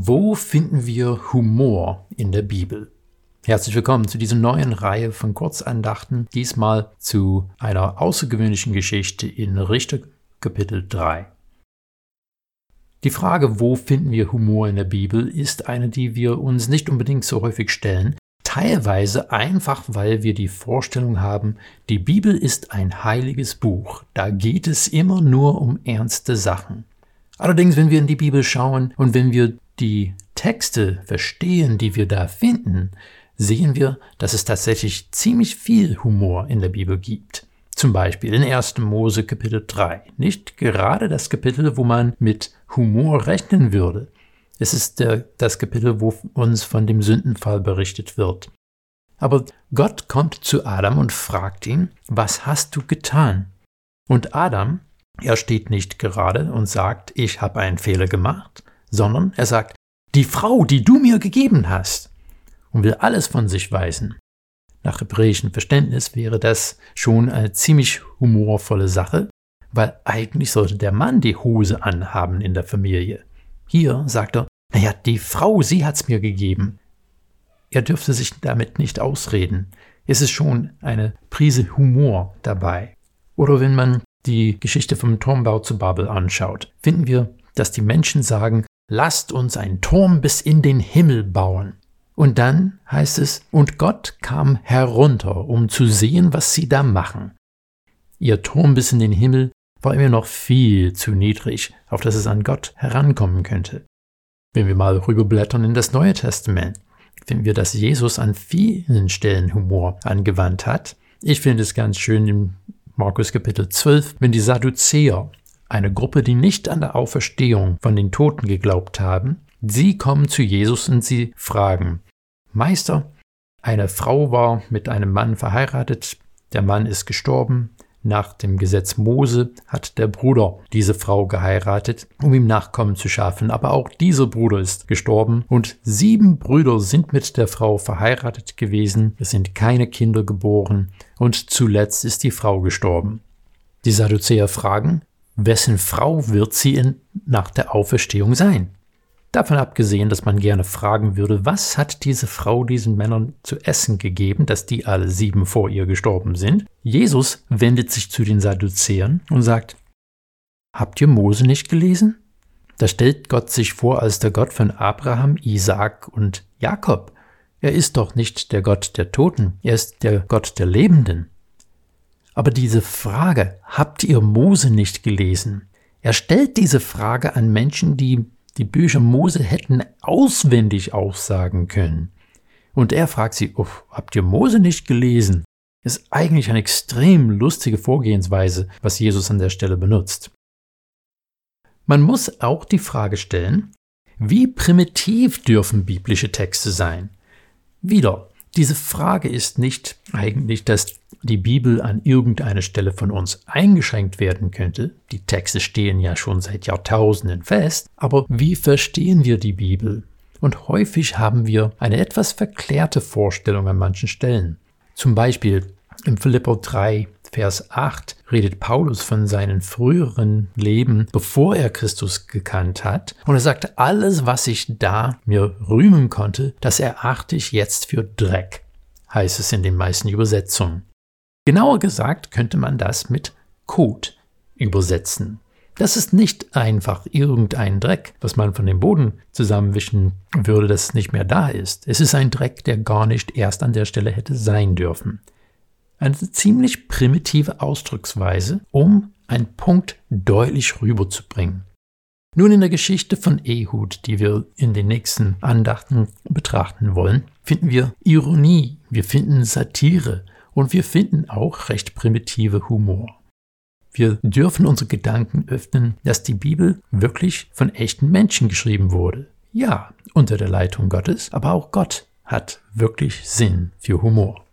Wo finden wir Humor in der Bibel? Herzlich willkommen zu dieser neuen Reihe von Kurzandachten, diesmal zu einer außergewöhnlichen Geschichte in Richter Kapitel 3. Die Frage, wo finden wir Humor in der Bibel, ist eine, die wir uns nicht unbedingt so häufig stellen, teilweise einfach, weil wir die Vorstellung haben, die Bibel ist ein heiliges Buch, da geht es immer nur um ernste Sachen. Allerdings, wenn wir in die Bibel schauen und wenn wir die Texte verstehen, die wir da finden, sehen wir, dass es tatsächlich ziemlich viel Humor in der Bibel gibt. Zum Beispiel in 1. Mose Kapitel 3. Nicht gerade das Kapitel, wo man mit Humor rechnen würde. Es ist der, das Kapitel, wo uns von dem Sündenfall berichtet wird. Aber Gott kommt zu Adam und fragt ihn, was hast du getan? Und Adam, er steht nicht gerade und sagt, ich habe einen Fehler gemacht, sondern er sagt, die Frau, die du mir gegeben hast, und will alles von sich weisen. Nach hebräischem Verständnis wäre das schon eine ziemlich humorvolle Sache, weil eigentlich sollte der Mann die Hose anhaben in der Familie. Hier sagt er, naja, die Frau, sie hat's mir gegeben. Er dürfte sich damit nicht ausreden. Es ist schon eine Prise Humor dabei. Oder wenn man die Geschichte vom Turmbau zu Babel anschaut, finden wir, dass die Menschen sagen, lasst uns einen Turm bis in den Himmel bauen. Und dann heißt es, und Gott kam herunter, um zu sehen, was sie da machen. Ihr Turm bis in den Himmel war immer noch viel zu niedrig, auf das es an Gott herankommen könnte. Wenn wir mal rüberblättern in das Neue Testament, finden wir, dass Jesus an vielen Stellen Humor angewandt hat. Ich finde es ganz schön im Markus Kapitel 12, wenn die Sadduzäer eine Gruppe, die nicht an der Auferstehung von den Toten geglaubt haben, sie kommen zu Jesus und sie fragen, Meister, eine Frau war mit einem Mann verheiratet, der Mann ist gestorben, nach dem Gesetz Mose hat der Bruder diese Frau geheiratet, um ihm Nachkommen zu schaffen, aber auch dieser Bruder ist gestorben und sieben Brüder sind mit der Frau verheiratet gewesen, es sind keine Kinder geboren und zuletzt ist die Frau gestorben. Die Sadduzäer fragen, wessen Frau wird sie in, nach der Auferstehung sein? Davon abgesehen, dass man gerne fragen würde, was hat diese Frau diesen Männern zu essen gegeben, dass die alle sieben vor ihr gestorben sind? Jesus wendet sich zu den Sadduzäern und sagt, Habt ihr Mose nicht gelesen? Da stellt Gott sich vor als der Gott von Abraham, Isaak und Jakob. Er ist doch nicht der Gott der Toten, er ist der Gott der Lebenden. Aber diese Frage, habt ihr Mose nicht gelesen? Er stellt diese Frage an Menschen, die die Bücher Mose hätten auswendig aussagen können. Und er fragt sie, oh, habt ihr Mose nicht gelesen? Ist eigentlich eine extrem lustige Vorgehensweise, was Jesus an der Stelle benutzt. Man muss auch die Frage stellen, wie primitiv dürfen biblische Texte sein? Wieder, diese Frage ist nicht eigentlich, dass die Bibel an irgendeiner Stelle von uns eingeschränkt werden könnte. Die Texte stehen ja schon seit Jahrtausenden fest. Aber wie verstehen wir die Bibel? Und häufig haben wir eine etwas verklärte Vorstellung an manchen Stellen. Zum Beispiel im Philipper 3, Vers 8 redet Paulus von seinem früheren Leben, bevor er Christus gekannt hat. Und er sagt, alles, was ich da mir rühmen konnte, das erachte ich jetzt für Dreck, heißt es in den meisten Übersetzungen. Genauer gesagt könnte man das mit Kot übersetzen. Das ist nicht einfach irgendein Dreck, was man von dem Boden zusammenwischen würde, das nicht mehr da ist. Es ist ein Dreck, der gar nicht erst an der Stelle hätte sein dürfen. Eine ziemlich primitive Ausdrucksweise, um einen Punkt deutlich rüberzubringen. Nun in der Geschichte von Ehud, die wir in den nächsten Andachten betrachten wollen, finden wir Ironie, wir finden Satire und wir finden auch recht primitive Humor. Wir dürfen unsere Gedanken öffnen, dass die Bibel wirklich von echten Menschen geschrieben wurde. Ja, unter der Leitung Gottes, aber auch Gott hat wirklich Sinn für Humor.